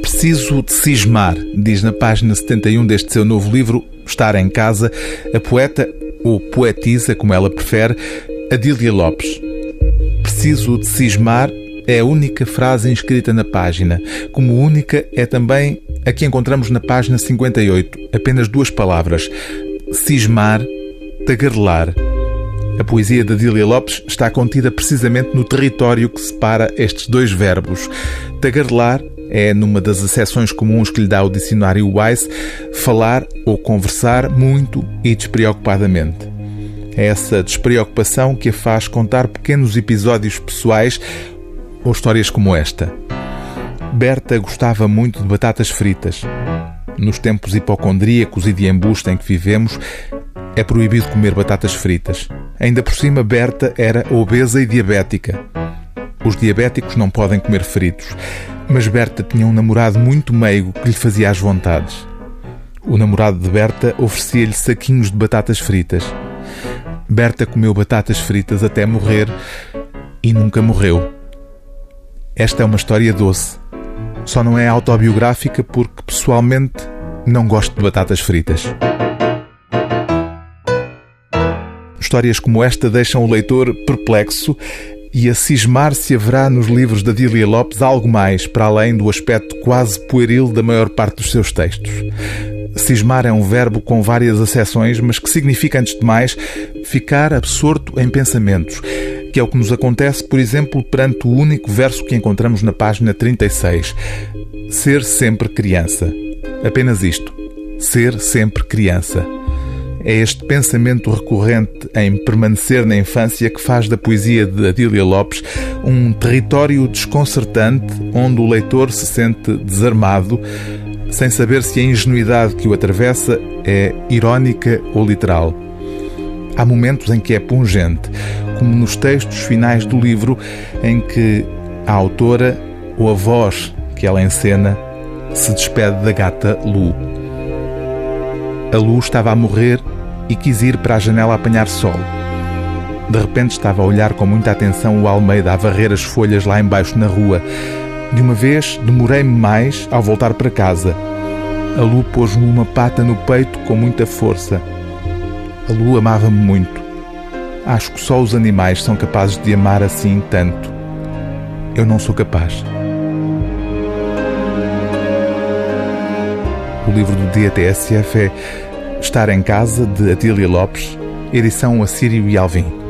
Preciso de cismar, diz na página 71 deste seu novo livro, Estar em Casa, a poeta, ou poetisa, como ela prefere, Adília Lopes. Preciso de cismar é a única frase inscrita na página. Como única é também a que encontramos na página 58, apenas duas palavras: cismar, tagarelar. A poesia de Adília Lopes está contida precisamente no território que separa estes dois verbos. Tagarelar é, numa das acessões comuns que lhe dá o dicionário Wise, falar ou conversar muito e despreocupadamente. É essa despreocupação que a faz contar pequenos episódios pessoais ou histórias como esta. Berta gostava muito de batatas fritas. Nos tempos hipocondríacos e de embuste em que vivemos, é proibido comer batatas fritas. Ainda por cima, Berta era obesa e diabética. Os diabéticos não podem comer fritos, mas Berta tinha um namorado muito meigo que lhe fazia as vontades. O namorado de Berta oferecia-lhe saquinhos de batatas fritas. Berta comeu batatas fritas até morrer e nunca morreu. Esta é uma história doce. Só não é autobiográfica porque, pessoalmente, não gosto de batatas fritas. Histórias como esta deixam o leitor perplexo e a cismar se haverá nos livros da Dília Lopes algo mais, para além do aspecto quase pueril da maior parte dos seus textos. Cismar é um verbo com várias acessões, mas que significa, antes de mais, ficar absorto em pensamentos, que é o que nos acontece, por exemplo, perante o único verso que encontramos na página 36. Ser sempre criança. Apenas isto. Ser sempre criança. É este pensamento recorrente em permanecer na infância que faz da poesia de Adília Lopes um território desconcertante onde o leitor se sente desarmado, sem saber se a ingenuidade que o atravessa é irónica ou literal. Há momentos em que é pungente, como nos textos finais do livro, em que a autora, ou a voz que ela encena, se despede da gata Lu. A Lu estava a morrer e quis ir para a janela apanhar sol. De repente estava a olhar com muita atenção o Almeida a varrer as folhas lá embaixo na rua. De uma vez demorei-me mais ao voltar para casa. A Lu pôs-me uma pata no peito com muita força. A Lu amava-me muito. Acho que só os animais são capazes de amar assim tanto. Eu não sou capaz. O livro do dia TSF é Estar em Casa, de Atília Lopes, edição Assírio e Alvim.